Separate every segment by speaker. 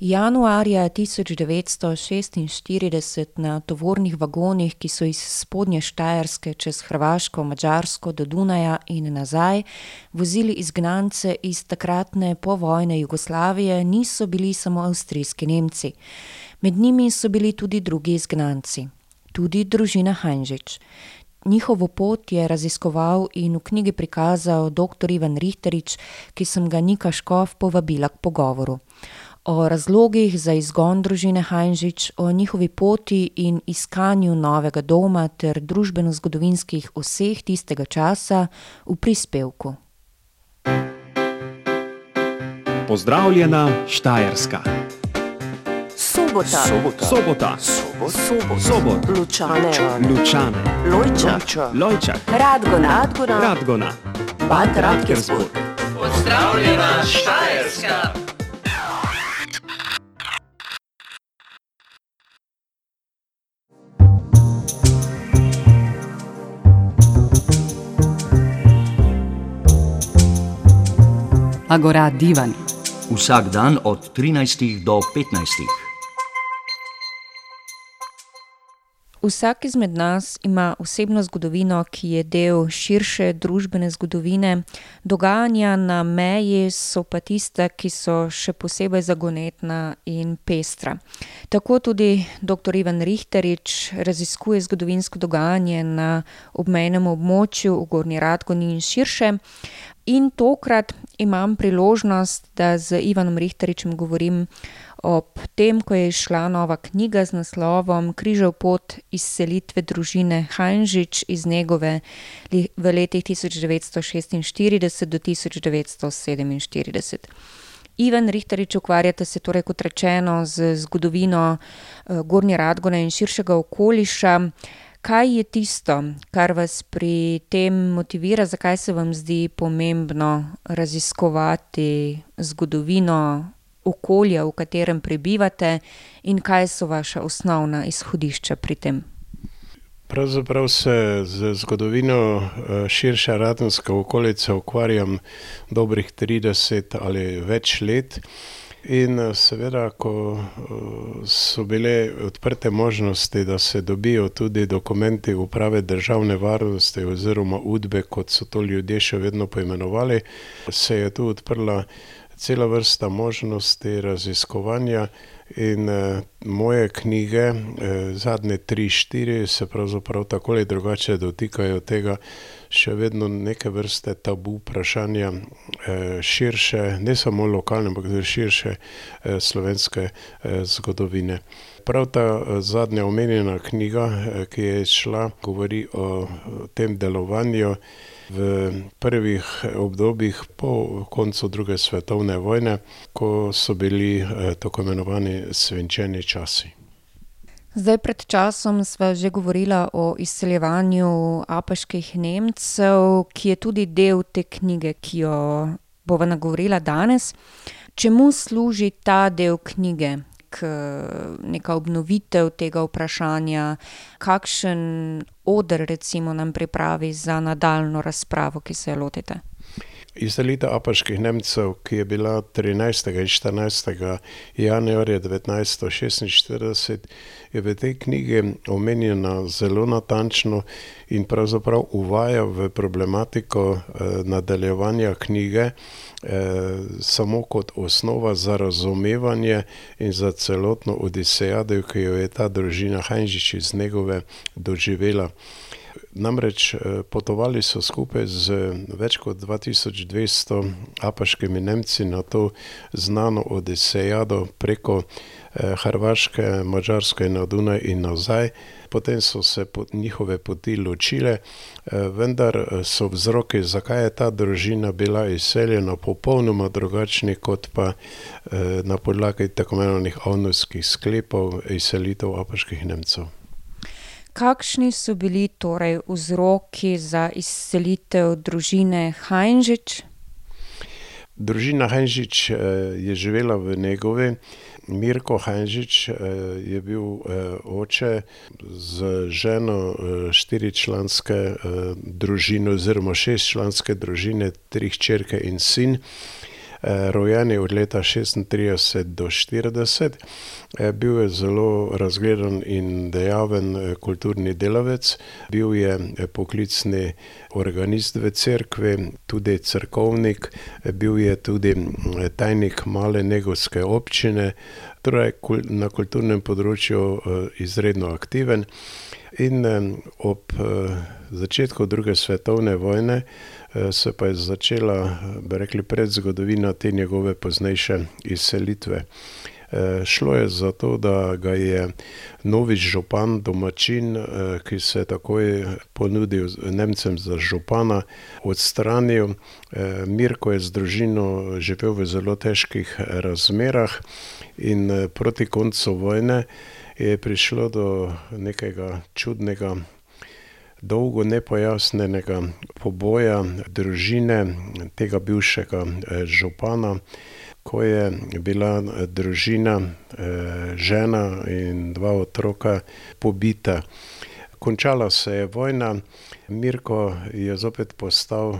Speaker 1: Januarja tisoč devetsto šestinštirideset na tovornih vagonih, ki so iz spodnje Štajerske čez Hrvaško, Madžarsko do Dunaja in nazaj vozili izgnance iz takratne povojne Jugoslavije, niso bili samo avstrijski Nemci. Med njimi so bili tudi drugi izgnanci. Tudi družina Hanžič. Njihovo pot je raziskoval in v knjigi prikazal doktor Ivan Rihtarič, ki sem ga Nika Škof povabila k pogovoru. O razlogih za izgon družine Hanžič, o njihovi poti in iskanju novega doma ter družbenozgodovinskih vseh tistega časa v prispevku.
Speaker 2: Pozdravljena Štajerska.
Speaker 3: Sobota.
Speaker 2: Sobota. Sobot.
Speaker 3: Lučane.
Speaker 2: Lučane.
Speaker 3: Lojča.
Speaker 2: Lojčak.
Speaker 3: Radgona. Radgona.
Speaker 2: Radgona.
Speaker 3: Bad Radkersburg.
Speaker 4: Pozdravljena Štajerska.
Speaker 5: Agora Divan.
Speaker 6: Vsak dan od 13 do 15.
Speaker 1: Vsak izmed nas ima osebno zgodovino, ki je del širše družbene zgodovine, dogajanja na meji so pa tista, ki so še posebej zagonetna in pestra. Tako tudi doktor Ivan Rihtarič raziskuje zgodovinsko dogajanje na obmejnem območju v Gornji Radgoni in širše. In tokrat imam priložnost, da z Ivanom Rihtaričem govorim ob tem, ko je izšla nova knjiga z naslovom Križev pot izselitve družine Hanžič iz Negove v letih tisoč devetsto šestinštirideset do tisoč devetsto sedeminštirideset. Ivan Rihtarič, ukvarjate se torej, kot rečeno, z zgodovino, Gornje Radgone in širšega okoliša. Kaj je tisto, kar vas pri tem motivira, zakaj se vam zdi pomembno raziskovati zgodovino okolja, v katerem prebivate, in kaj so vaša osnovna izhodišča pri tem?
Speaker 7: Pravzaprav se z zgodovino, širše Radenske okolice ukvarjam dobrih trideset ali več let. In, seveda, ko, so bile odprte možnosti, da se dobijo tudi dokumenti Uprave državne varnosti oziroma Udbe, kot so to ljudje še vedno poimenovali, se je tu odprla cela vrsta možnosti raziskovanja in, moje knjige, zadnje tri, štiri se pravzaprav tako ali drugače dotikajo tega še vedno neke vrste tabu vprašanja, širše, ne samo lokalne, ampak tudi širše, slovenske, zgodovine. Prav ta, zadnja omenjena knjiga, ki je izšla, govori o tem delovanju v prvih obdobjih po koncu druge svetovne vojne, ko so bili, tako imenovani svinčeni časi.
Speaker 1: Zdaj, pred časom sva že govorila o izseljevanju Apaških Nemcev, ki je tudi del te knjige, ki jo bova nagovorila danes. Čemu služi ta del knjige? neka obnovitev tega vprašanja, kakšen oder recimo nam pripravi za nadaljnjo razpravo, ki se je lotite?
Speaker 7: Izselitev Apaških Nemcev, ki je bila trinajstega in štirinajstega januarja devetnajststo šestinštirideset, je v tej knjigi omenjena zelo natančno in pravzaprav uvaja v problematiko, nadaljevanja knjige, samo kot osnova za razumevanje in za celotno odisejado, ki jo je ta družina Hanžič iz Negove doživela. Namreč, potovali so skupaj z več kot dva tisoč dvesto Apaškimi Nemci na to znano odisejado preko, Hrvaške, Madžarske na Dunaj in nazaj. Potem so se njihove poti ločile, vendar so vzroki, zakaj je ta družina bila izseljena, popolnoma drugačni kot pa, na podlagi tako imenovanih avnovskih sklepov izselitev Apaških Nemcev.
Speaker 1: Kakšni so bili torej vzroki za izselitev družine Hanžič?
Speaker 7: Družina Hanžič, je živela v Negovi. Mirko Hanžič, je bil, oče z ženo, štiričlanske, družine oziroma šestčlanske družine, tri hčerke in sin. Rojeni od leta 36 do 40. Bil je zelo razgledan in dejaven kulturni delavec, bil je poklicni organist v cerkvi, tudi cerkovnik, bil je tudi tajnik male negovske občine, torej na kulturnem področju izredno aktiven. In ob začetku druge svetovne vojne se pa je začela, bi rekli, predzgodovina te njegove poznejše izselitve. Šlo je za to, da ga je novi župan, domačin, ki se je takoj ponudil Nemcem za župana, odstranil. Mirko je z družino živel v zelo težkih razmerah in proti koncu vojne je prišlo do nekega čudnega, dolgo nepojasnjenega poboja družine tega bivšega župana, ko je bila družina, žena in dva otroka pobita. Končala se je vojna, Mirko je zopet postal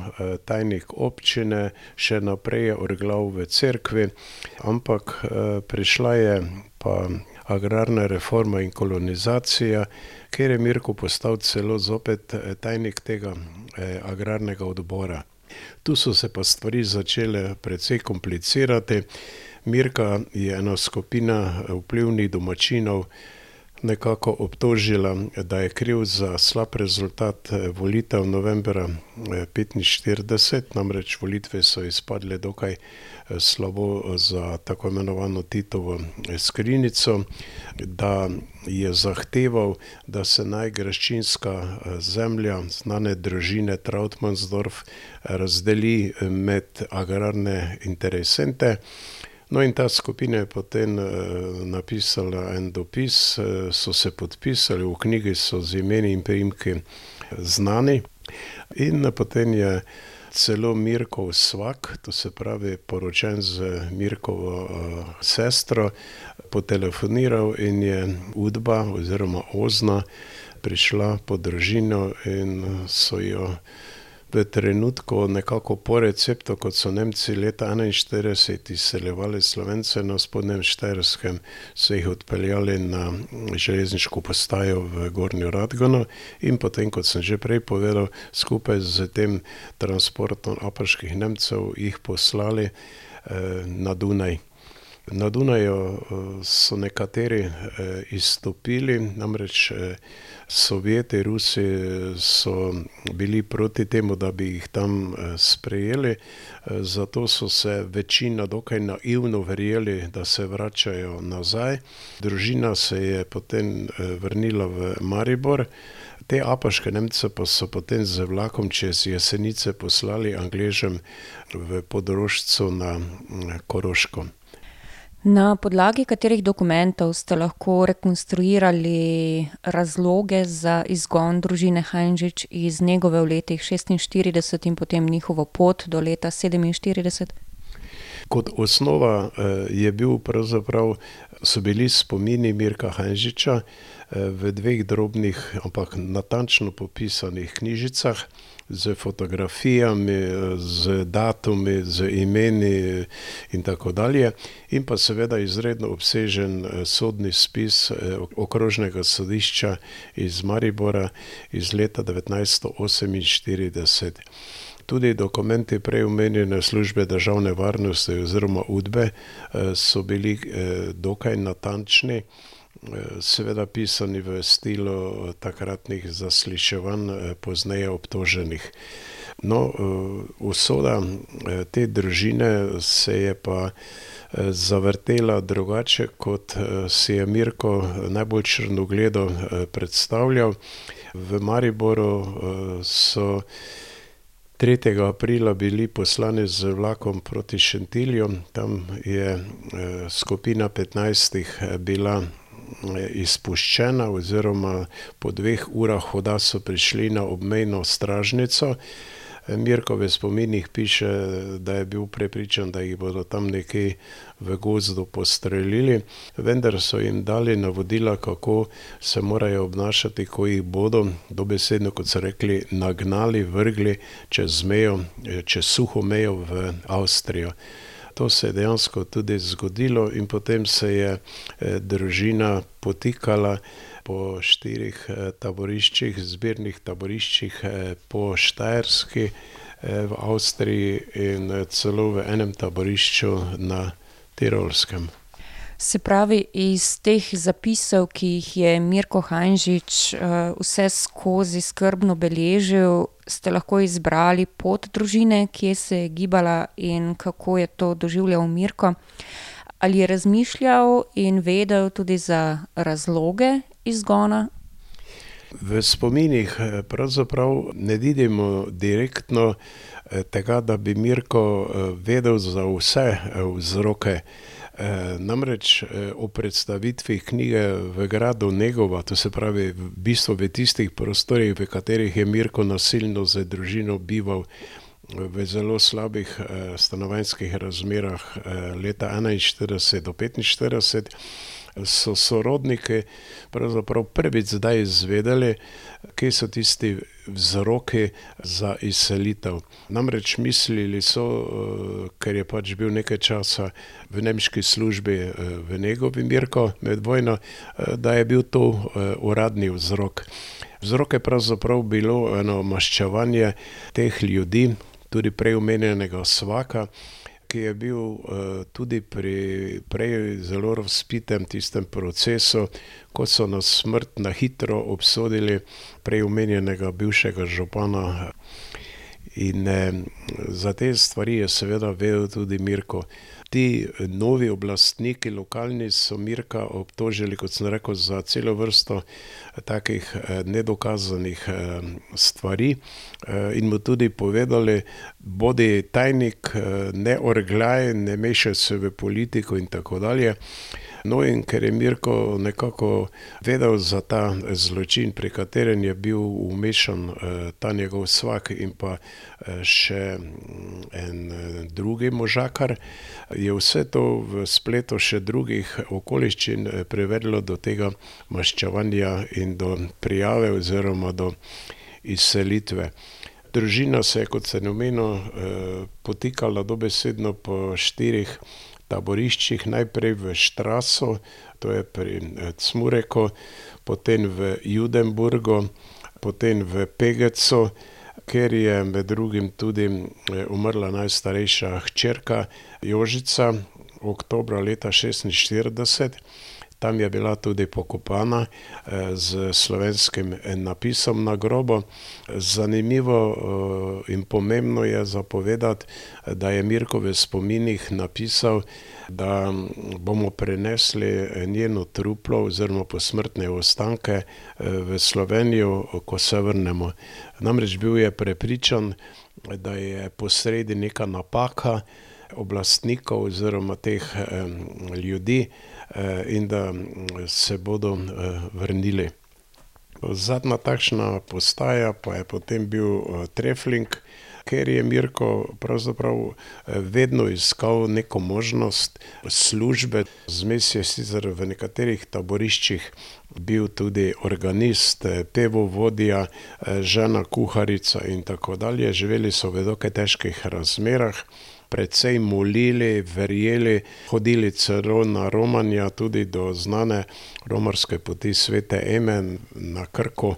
Speaker 7: tajnik občine, še naprej je orglal v cerkvi, ampak prišla je pa agrarna reforma in kolonizacija, kjer je Mirko postal celo zopet tajnik tega agrarnega odbora. Tu so se pa stvari začele precej komplicirati. Mirka je ena skupina vplivnih domačinov nekako obtožila, da je kriv za slab rezultat volitev novembra petinštirideset, namreč volitve so izpadle dokaj slabo za tako imenovano Titovo skrinjico, da je zahteval, da se naj graščinska zemlja znane družine Trautmannsdorf razdeli med agrarne interesente. No, in ta skupina je potem napisala en dopis, so se podpisali, v knjigi so z imeni in priimki znani. In potem je celo Mirkov svak, to se pravi poročen z Mirkovo sestro, potelefoniral in je Udba oziroma Ozna prišla po družino in so jo v trenutku nekako po receptu, kot so Nemci leta enainštirideset izseljevali Slovence na Spodnjem Štajerskem, so jih odpeljali na železniško postajo v Gornjo Radgono in potem, kot sem že prej povedal, skupaj s tem transportom apaških Nemcev jih poslali na Dunaj. Na Dunaju so nekateri izstopili, namreč Sovjeti, Rusi so bili proti temu, da bi jih tam sprejeli, zato so se večina dokaj naivno verjeli, da se vračajo nazaj. Družina se je potem vrnila v Maribor, te apaške Nemce pa so potem z vlakom čez Jesenice poslali Angležem v Podrožco na Koroško.
Speaker 1: Na podlagi katerih dokumentov ste lahko rekonstruirali razloge za izgon družine Heinrich iz Negove v letih šestinštirideset in potem njihovo pot do leta sedeminštirideset?
Speaker 7: Kot osnova je bil pravzaprav, so bili spomini Mirka Heinricha v dveh drobnih, ampak natančno popisanih knjižicah s fotografijami, z datumi, z imeni in tako dalje. In pa seveda izredno obsežen sodni spis Okrožnega sodišča iz Maribora iz leta devetnajststo oseminštirideset. Tudi dokumenti prej omenjene Službe državne varnosti oziroma Udbe so bili dokaj natančni, seveda pisani v stilu takratnih zasliševanj pozneje obtoženih. No, usoda te družine se je pa zavrtela drugače, kot si je Mirko najbolj črnogledo predstavljal. V Mariboru so tretjega aprila bili poslani z vlakom proti Šentilju, tam je skupina petnajstih bila izpuščena oziroma po dveh urah hoda so prišli na obmejno stražnico. Mirko v spominih piše, da je bil prepričan, da jih bodo tam nekje v gozdu postrelili, vendar so jim dali navodila, kako se morajo obnašati, ko jih bodo, dobesedno, kot so rekli, nagnali, vrgli čez mejo, čez suho mejo v Avstrijo. To se je dejansko tudi zgodilo, in potem se je eh, družina potikala po štirih eh, taboriščih, zbirnih taboriščih eh, po Štajerski, v Avstriji in celo v enem taborišču na Tirolskem.
Speaker 1: Se pravi, iz teh zapisov, ki jih je Mirko Hanžič vse skozi skrbno beležil, ste lahko izbrali pot družine, kje se je gibala in kako je to doživljal Mirko. Ali je razmišljal in vedel tudi za razloge izgona?
Speaker 7: V spominih pravzaprav ne vidimo direktno tega, da bi Mirko vedel za vse vzroke. Namreč o predstavitvi knjige v gradu Negova, to se pravi v bistvu v tistih prostorih, v katerih je Mirko nasilno z družino bival v zelo slabih stanovanjskih razmerah leta enainštirideset do petinštirideset, so sorodniki pravzaprav prvič zdaj izvedeli, kje so tisti vzroki za izselitev. Namreč mislili so, ker je pač bil nekaj časa v nemški službi v Negovi Mirko med vojno, da je bil to uradni vzrok. Vzrok je pravzaprav bilo eno maščevanje teh ljudi, tudi prej omenjenega svaka, ki je bil tudi pri prej zelo razvpitem tistem procesu, ko so na smrt na hitro obsodili prej omenjenega bivšega župana. In za te stvari je seveda vedel tudi Mirko. Ti novi oblastniki, lokalni, so Mirka obtožili, kot sem rekel, za celo vrsto takih nedokazanih stvari in mu tudi povedali: "Bodi tajnik, ne orgljaj, ne mešaj se v politiko in tako dalje." No, in ker je Mirko nekako vedel za ta zločin, pri katerem je bil vmešan ta njegov svak in pa še en drugi možakar, je vse to v spletu še drugih okoliščin privedlo do tega maščevanja in do prijave oziroma do izselitve. Družina se je, kot sem omenil, potikala dobesedno po štirih taboriščih, najprej v Strasso, to je pri Cmureku, potem v Judenburgu, potem v Pegecu, kjer je med drugim tudi umrla najstarejša hčerka Jožica oktobra leta šestinštirideset. Tam je bila tudi pokopana s slovenskim napisom na grobu. Zanimivo in pomembno je za povedati, da je Mirko v spominih napisal, da bomo prinesli njeno truplo oziroma posmrtne ostanke v Slovenijo, ko se vrnemo. Namreč bil je prepričan, da je posredi neka napaka oblastnikov oziroma teh ljudi in da se bodo vrnili. Zadnja takšna postaja pa je potem bil Trefling, kjer je Mirko pravzaprav vedno iskal neko možnost službe. Zmes je sicer v nekaterih taboriščih bil tudi organist, pevovodja, žena kuharica in tako dalje. Živeli so v dokaj težkih razmerah, precej molili, verjeli, hodili celo na romanja, tudi do znane romarske poti svete Eme na Krku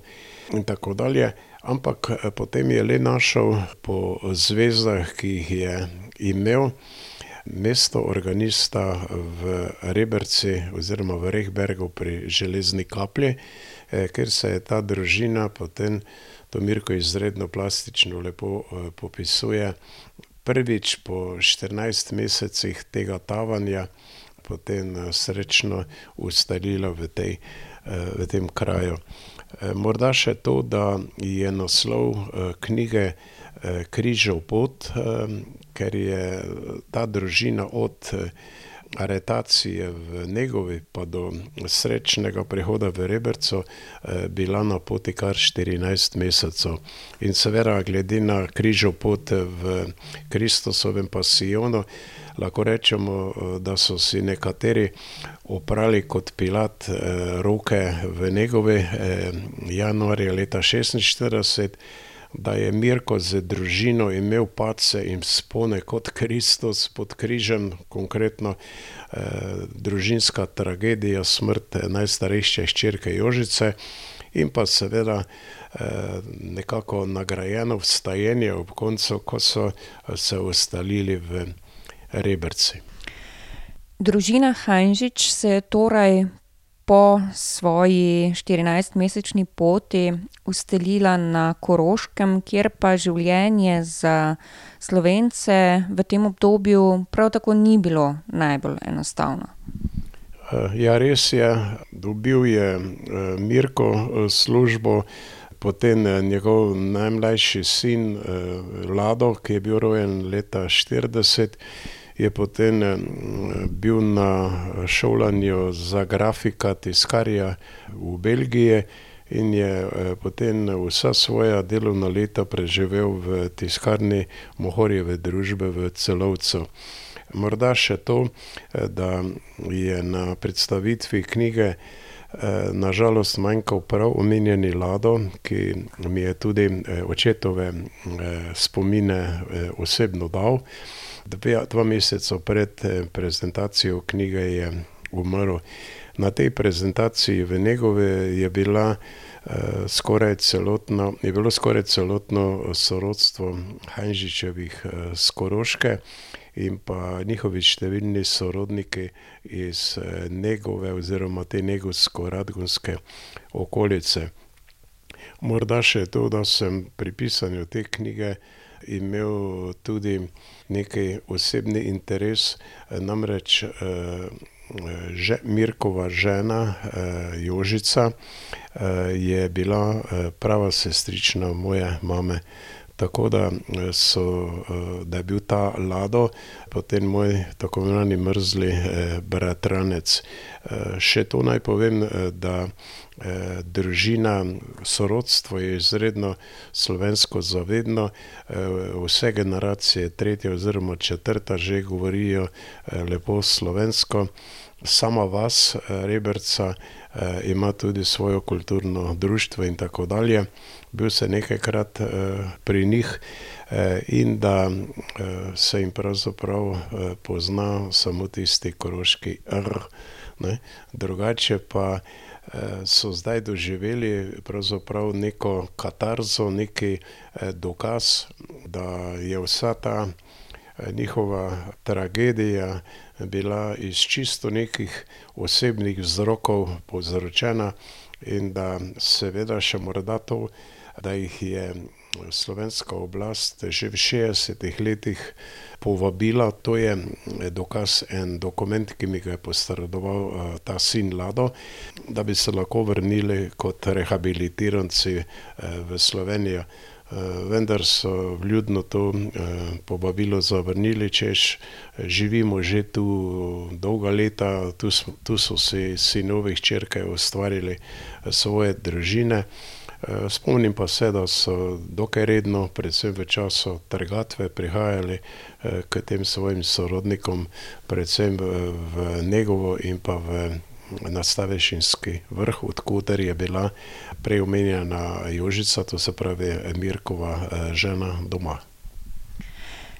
Speaker 7: in tako dalje. Ampak potem je le našel po zvezdah, ki jih je imel, mesto organista v Reberci oziroma v Rehbergu pri Železni Kapli, kjer se je ta družina potem, to Mirko izredno plastično lepo popisuje, prvič po štirinajst mesecih tega tavanja potem srečno ustalila v tej, v tem kraju. Morda še to, da je naslov knjige Križev pot, ker je ta družina od aretacije v Negovi pa do srečnega prihoda v Reberco bila na poti kar štirinajst mesecev. In seveda glede na križev pot v Kristusovem pasijonu lahko rečemo, da so si nekateri oprali kot Pilat roke v Negovi januarja leta šestinštirideset, da je Mirko z družino imel pace in spone kot Kristus pod križem, konkretno eh, družinska tragedija, smrt najstarejše hčerke Jožice in pa seveda eh, nekako nagrajeno vstajenje ob koncu, ko so se ustalili v Rebrci.
Speaker 1: Družina Hanžič se je torej po svoji 14-mesečni poti ustalila na Koroškem, kjer pa življenje za Slovence v tem obdobju prav tako ni bilo najbolj enostavno.
Speaker 7: Ja, res je, dobil je Mirko službo, potem njegov najmlajši sin Lado, ki je bil rojen leta 40, je potem bil na šolanju za grafika tiskarja v Belgiji in je potem vsa svoja delovna leta preživel v tiskarni Mohorjeve družbe v Celovcu. Morda še to, da je na predstavitvi knjige nažalost manjkal prav omenjeni Lado, ki mi je tudi očetove spomine osebno dal. Dve, dva meseca pred prezentacijo knjige je umrl. Na tej prezentaciji v njegovi je bila skoraj celotno, je bilo skoraj celotno sorodstvo Hanžičevih s Koroške in pa njihovi številni sorodniki iz njegove oziroma te njegovsko-radgonske okolice. Morda še to, da sem pri pisanju te knjige imel tudi neki osebni interes, namreč Mirkova žena Jožica je bila prava sestrična moje mame. Tako da so, da je bil ta Lado potem moj tako imenovani mrzli bratranec. Še to naj povem, da družina, sorodstvo je izredno slovensko zavedno, vse generacije, tretja oziroma četrta že govorijo lepo slovensko. Sama vas Rebrca ima tudi svoje kulturno društvo in tako dalje. Bil sem nekajkrat pri njih in da se jim pravzaprav pozna samo tisti koroški r, ne, drugače pa so zdaj doživeli neko katarzo, neki dokaz, da je vsa ta njihova tragedija bila iz čisto nekih osebnih vzrokov povzročena in da seveda še morda to, da jih je slovenska oblast že v šestdesetih letih povabila, to je dokaz en dokument, ki mi ga je posredoval ta sin Lado, da bi se lahko vrnili kot rehabilitiranci v Slovenijo. Vendar so vljudno to povabilo zavrnili, češ živimo že tu dolga leta, tu tu so si sinovi, hčerke ustvarili svoje družine. Spomnim pa se, da so dokaj redno, predvsem v času trgatve, prihajali k tem svojim sorodnikom, predvsem v Negovo in pa v na Stavešinski vrh, od koder je bila prej omenjena Jožica, to se pravi Mirkova žena, doma.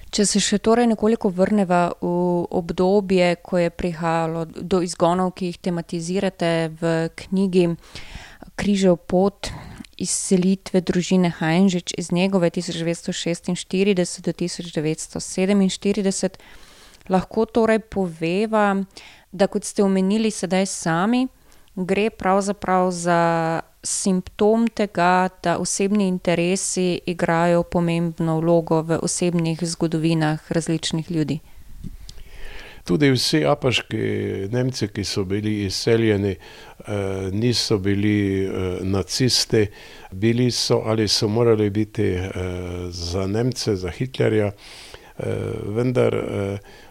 Speaker 1: Če se še torej nekoliko vrneva v obdobje, ko je prihajalo do izgonov, ki jih tematizirate v knjigi Križev pot, izselitve družine Hanžič iz devetsto šestinštirideset do tisoč devetsto sedeminštirideset. Lahko torej poveva, da kot ste omenili sedaj sami, gre pravzaprav za simptom tega, da osebni interesi igrajo pomembno vlogo v osebnih zgodovinah različnih ljudi.
Speaker 7: Tudi vsi apaški Nemci, ki so bili izseljeni, niso bili nacisti, bili so ali so morali biti za Nemce, za Hitlerja, vendar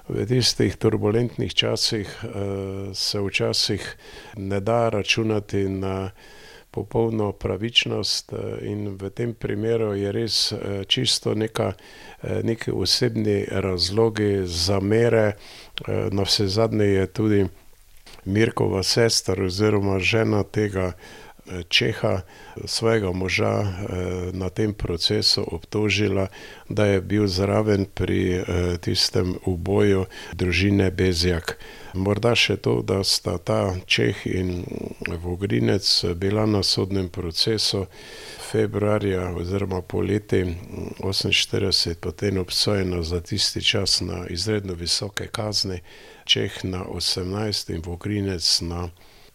Speaker 7: v tistih turbulentnih časih se včasih ne da računati na popolno pravičnost in v tem primeru je res čisto neka, neki osebni razlogi, zamere, navsezadnje je tudi Mirkova sestra oziroma žena tega Čeha, svojega moža na tem procesu obtožila, da je bil zraven pri tistem uboju družine Bezjak. Morda še to, da sta ta Čeh in Vogrinec bila na sodnem procesu februarja oziroma poleti 1948, potem obsojena za tisti čas na izredno visoke kazni, Čeh na 18 in Vogrinec na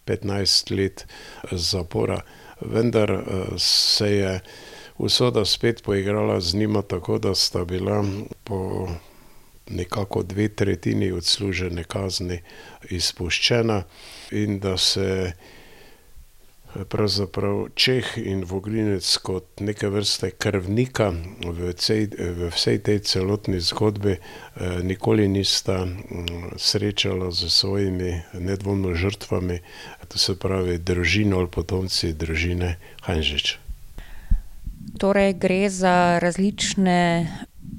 Speaker 7: 15 let zapora. Vendar se je usoda spet poigrala z njima tako, da sta bila po nekako dve tretjini odslužene kazni izpuščena in da se pravzaprav Čeh in Vogrinec kot neke vrste krvnika v, cej, v vsej tej celotni zgodbi nikoli nista srečala z svojimi nedvomno žrtvami, to se pravi družino ali potomci družine Hanžič.
Speaker 1: Torej gre za različne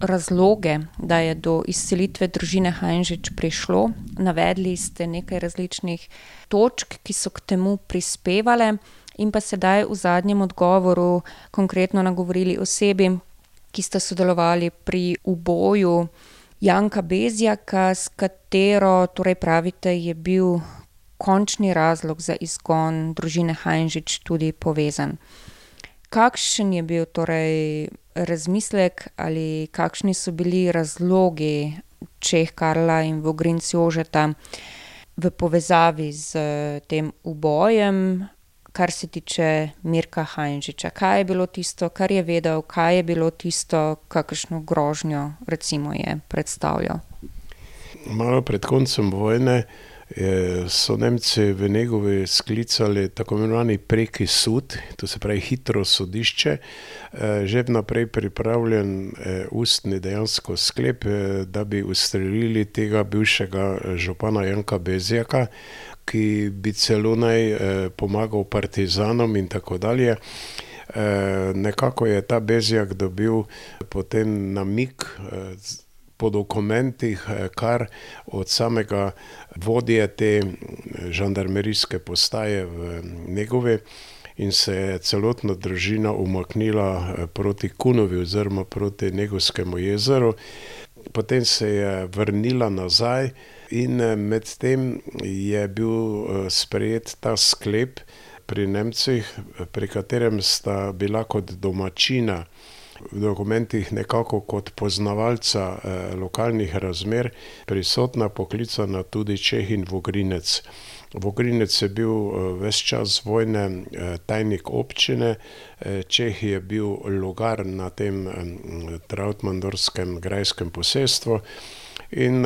Speaker 1: razloge, da je do izselitve družine Hanžič prišlo. Navedli ste nekaj različnih točk, ki so k temu prispevale, in pa sedaj v zadnjem odgovoru konkretno nagovorili osebi, ki sta sodelovali pri uboju Janka Bezjaka, s katero, torej pravite, je bil končni razlog za izgon družine Hanžič tudi povezan. Kakšen je bil torej razmislek ali kakšni so bili razlogi Čeh Karla in Vogrinc Jožeta v povezavi s tem ubojem, kar se tiče Mirka Hajnšiča? Kaj je bilo tisto, kar je vedel, kaj je bilo tisto, kakršno grožnjo recimo je predstavljal?
Speaker 7: Malo pred koncem vojne so Nemci v Negovi sklicali tako imenovani preki sud, to se pravi hitro sodišče, že vnaprej pripravljen ustni dejansko sklep, da bi ustrelili tega bivšega župana Janka Bezjaka, ki bi celo naj pomagal partizanom in tako dalje. Nekako je ta Bezjak dobil potem namig po dokumentih, kar od samega vodje te žandarmerijske postaje v Negovi, in se je celotna družina umaknila proti Kunovi oziroma proti Negovskemu jezeru. Potem se je vrnila nazaj in medtem je bil sprejet ta sklep pri Nemcih, pri katerem sta bila kot domačina v dokumentih nekako kot poznavalca lokalnih razmer prisotna, poklicana tudi Čeh in Vogrinec. Vogrinec je bil ves čas vojne tajnik občine, Čeh je bil logar na tem Trautmannsdorfskem grajskem posestvu in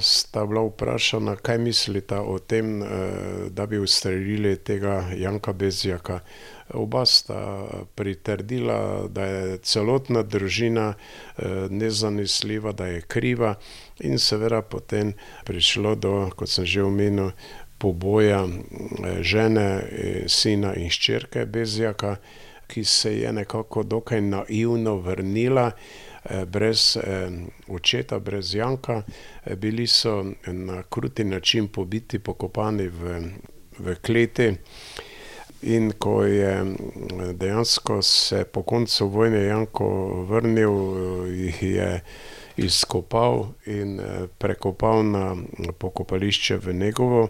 Speaker 7: sta bila vprašana, kaj mislita o tem, da bi ustrelili tega Janka Bezjaka. Oba sta pritrdila, da je celotna družina nezanesljiva, da je kriva, in seveda potem prišlo do, kot sem že omenil, poboja žene, sina in hčerke Bezjaka, ki se je nekako dokaj naivno vrnila brez očeta, brez Janka. Bili so na kruti način pobiti, pokopani v, v kleti. In ko je dejansko se po koncu vojne Janko vrnil, jih je izkopal in prekopal na pokopališče v Negovo.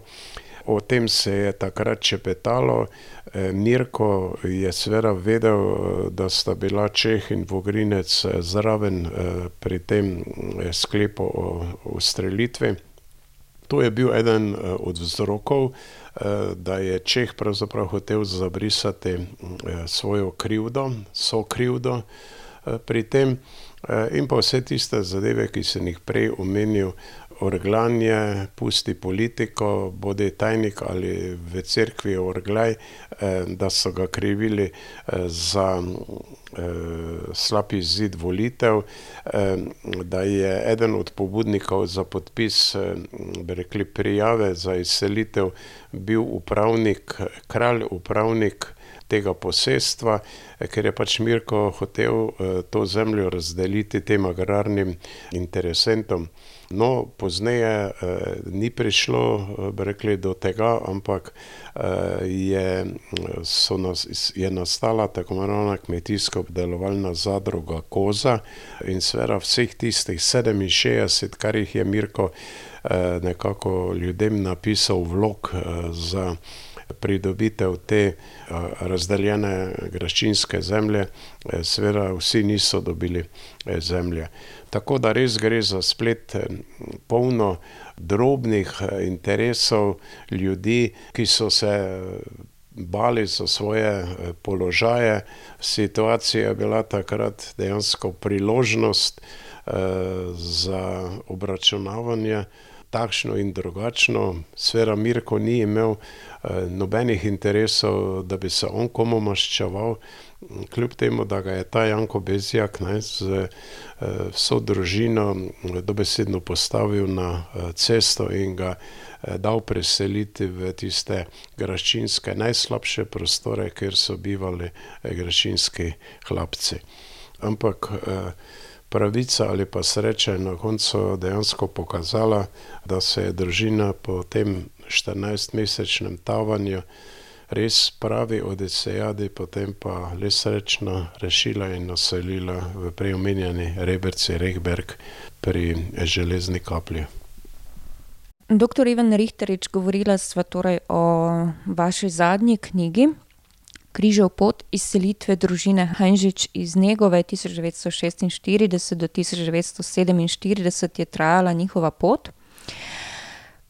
Speaker 7: O tem se je takrat šepetalo, Mirko je seveda vedel, da sta bila Čeh in Vogrinec zraven pri tem sklepu o ustrelitvi. To je bil eden od vzrokov, da je Čeh pravzaprav hotel zabrisati svojo krivdo, sokrivdo pri tem. In pa vse tiste zadeve, ki sem jih prej omenil, orglanje, pusti politiko, bodi tajnik ali v cerkvi orglaj, da so ga krivili za slab izid volitev, da je eden od pobudnikov za podpis, bi rekli, prijave za izselitev bil upravnik, kralj upravnik tega posestva, ker je pač Mirko hotel to zemljo razdeliti tem agrarnim interesentom. No, pozneje ni prišlo, bi rekli, do tega, ampak je, nas, je nastala tako imenovana kmetijsko obdelovalna zadruga Koza in seveda vseh tistih 67, kar jih je Mirko nekako ljudem napisal vlog za pridobitev te razdeljene graščinske zemlje, seveda vsi niso dobili zemlje. Tako da res gre za splet polno drobnih interesov ljudi, ki so se bali za svoje položaje. Situacija je bila takrat dejansko priložnost za obračunavanje, takšno in drugačno. Seveda Mirko ni imel nobenih interesov, da bi se on komu maščeval, kljub temu, da ga je ta Janko Bezjak ne, z vso družino dobesedno postavil na cesto in ga dal preseliti v tiste graščinske najslabše prostore, kjer so bivali graščinski hlapci. Ampak pravica ali pa sreča je na koncu dejansko pokazala, da se je družina po tem štirinajstmesečnem tavanju res pravi odisejadi potem pa le srečno rešila in naselila v prej omenjeni Reberci Rehberk pri Železni Kapli.
Speaker 1: Doktor Ivan Rihterič, govorila sva torej o vaši zadnji knjigi Križev pot izselitve družine Hajnžič iz devetsto šestinštirideset do tisoč devetsto sedeminštirideset je trajala njihova pot.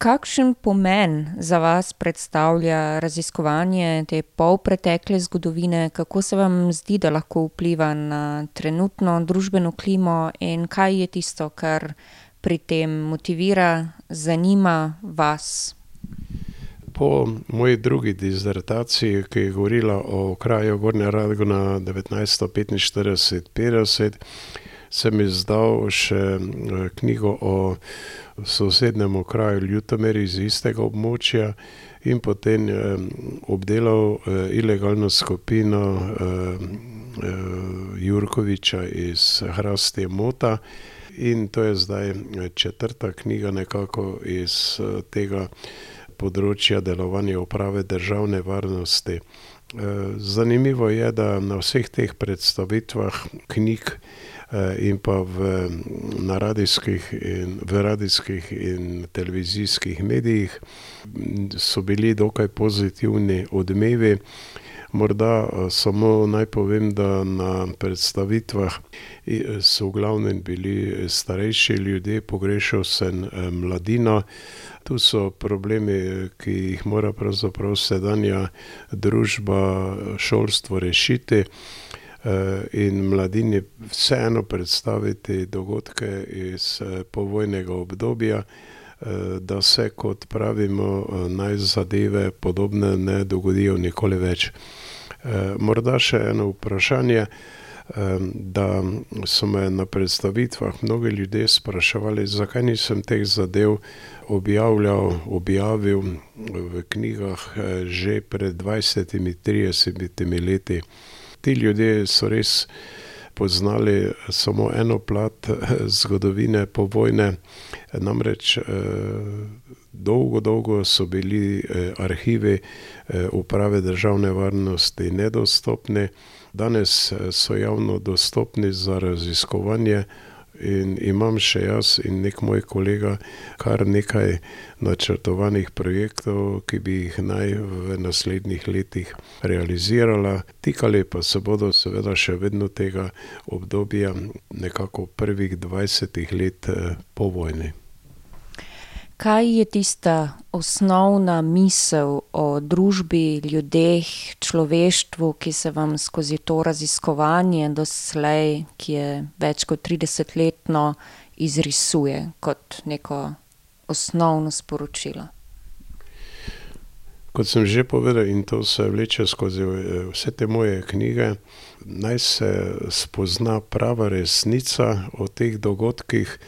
Speaker 1: Kakšen pomen za vas predstavlja raziskovanje te polpretekle zgodovine, kako se vam zdi, da lahko vpliva na trenutno družbeno klimo, in kaj je tisto, kar pri tem motivira, zanima vas?
Speaker 7: Po moji drugi disertaciji, ki je govorila o kraju Gornja Radgona devetnajststo petinštirideset-petdeset, sem izdal še knjigo o sosednjem okraju Ljutomer iz istega območja in potem obdelal ilegalno skupino Jurkoviča iz Hrastja Mota. In to je zdaj četrta knjiga nekako iz tega področja delovanja Uprave državne varnosti. Zanimivo je, da na vseh teh predstavitvah knjig in pa v, na radijskih in, v radijskih in televizijskih medijih so bili dokaj pozitivni odmevi. Morda samo naj povem, da na predstavitvah so v glavnem bili starejši ljudje, pogrešal sem mladino. Tu so problemi, ki jih mora pravzaprav sedanja družba, šolstvo rešiti. In mladini vseeno predstaviti dogodke iz povojnega obdobja, da se, kot pravimo, naj zadeve podobne ne dogodijo nikoli več. Morda še eno vprašanje, da so me na predstavitvah mnogi ljudje spraševali, zakaj nisem teh zadev objavljal, objavil v knjigah že pred dvajsetimi, tridesetimi leti. Ti ljudje so res poznali samo eno plat zgodovine povojne, namreč dolgo, dolgo so bili arhivi Uprave državne varnosti nedostopni, danes so javno dostopni za raziskovanje in imam še jaz in neki moj kolega kar nekaj načrtovanih projektov, ki bi jih naj v naslednjih letih realizirala. Tikale pa se bodo seveda še vedno tega obdobja nekako prvih dvajsetih let po vojni.
Speaker 1: Kaj je tista osnovna misel o družbi, ljudeh, človeštvu, ki se vam skozi to raziskovanje doslej, ki je več kot tridesetletno, izrisuje kot neko osnovno sporočilo?
Speaker 7: Kot sem že povedal, in to se vleče skozi vse te moje knjige, naj se spozna prava resnica o teh dogodkih,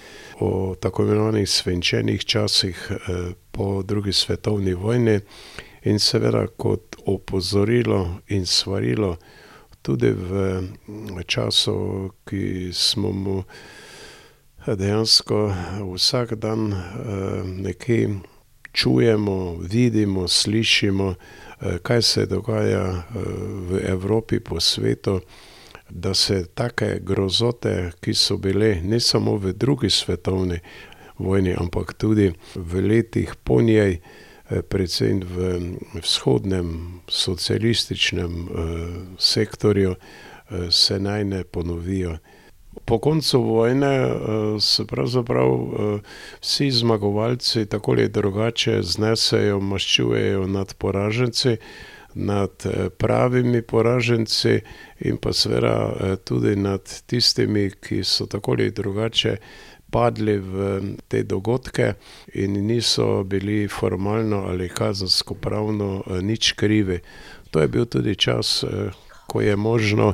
Speaker 7: o tako imenovanih svinčenih časih po drugi svetovni vojni. In seveda kot opozorilo in svarilo tudi v času, ki smo mu dejansko vsak dan nekaj čujemo, vidimo, slišimo, kaj se dogaja v Evropi, po svetu, da se take grozote, ki so bile ne samo v drugi svetovni vojni, ampak tudi v letih po njej, predvsem v vzhodnem socialističnem sektorju, se naj ne ponovijo. Po koncu vojne se pravzaprav vsi zmagovalci tako ali drugače znesejo, maščujejo nad poraženci, nad pravimi poraženci in pa seveda tudi nad tistimi, ki so tako ali drugače padli v te dogodke in niso bili formalno ali kazenskopravno nič krivi. To je bil tudi čas, ko je možno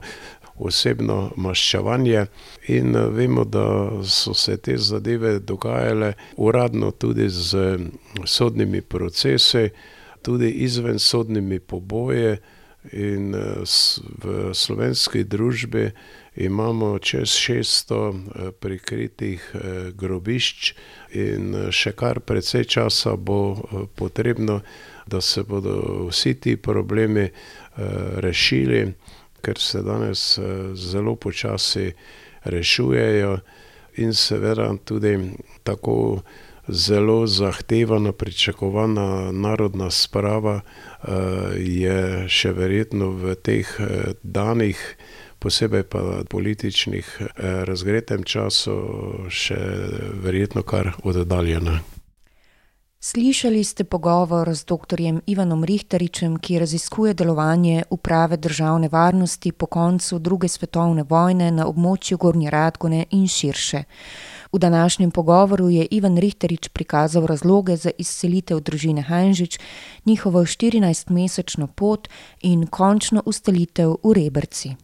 Speaker 7: osebno maščevanje in vemo, da so se te zadeve dogajale uradno tudi s sodnimi procesi, tudi izvensodnimi poboji in v slovenski družbi imamo čez šeststo prikritih grobišč in še kar precej časa bo potrebno, da se bodo vsi ti problemi rešili, ker se danes zelo počasi rešujejo in seveda tudi tako zelo zahtevana, pričakovana narodna sprava je še verjetno v teh danih, posebej pa političnih, razgretem času še verjetno kar oddaljena.
Speaker 1: Slišali ste pogovor z doktorjem Ivanom Rihtaričem, ki raziskuje delovanje Uprave državne varnosti po koncu druge svetovne vojne na območju Gornje Radgone in širše. V današnjem pogovoru je Ivan Rihtarič prikazal razloge za izselitev družine Hanžič, njihovo štirinajstmesečno pot in končno ustalitev v Reberci.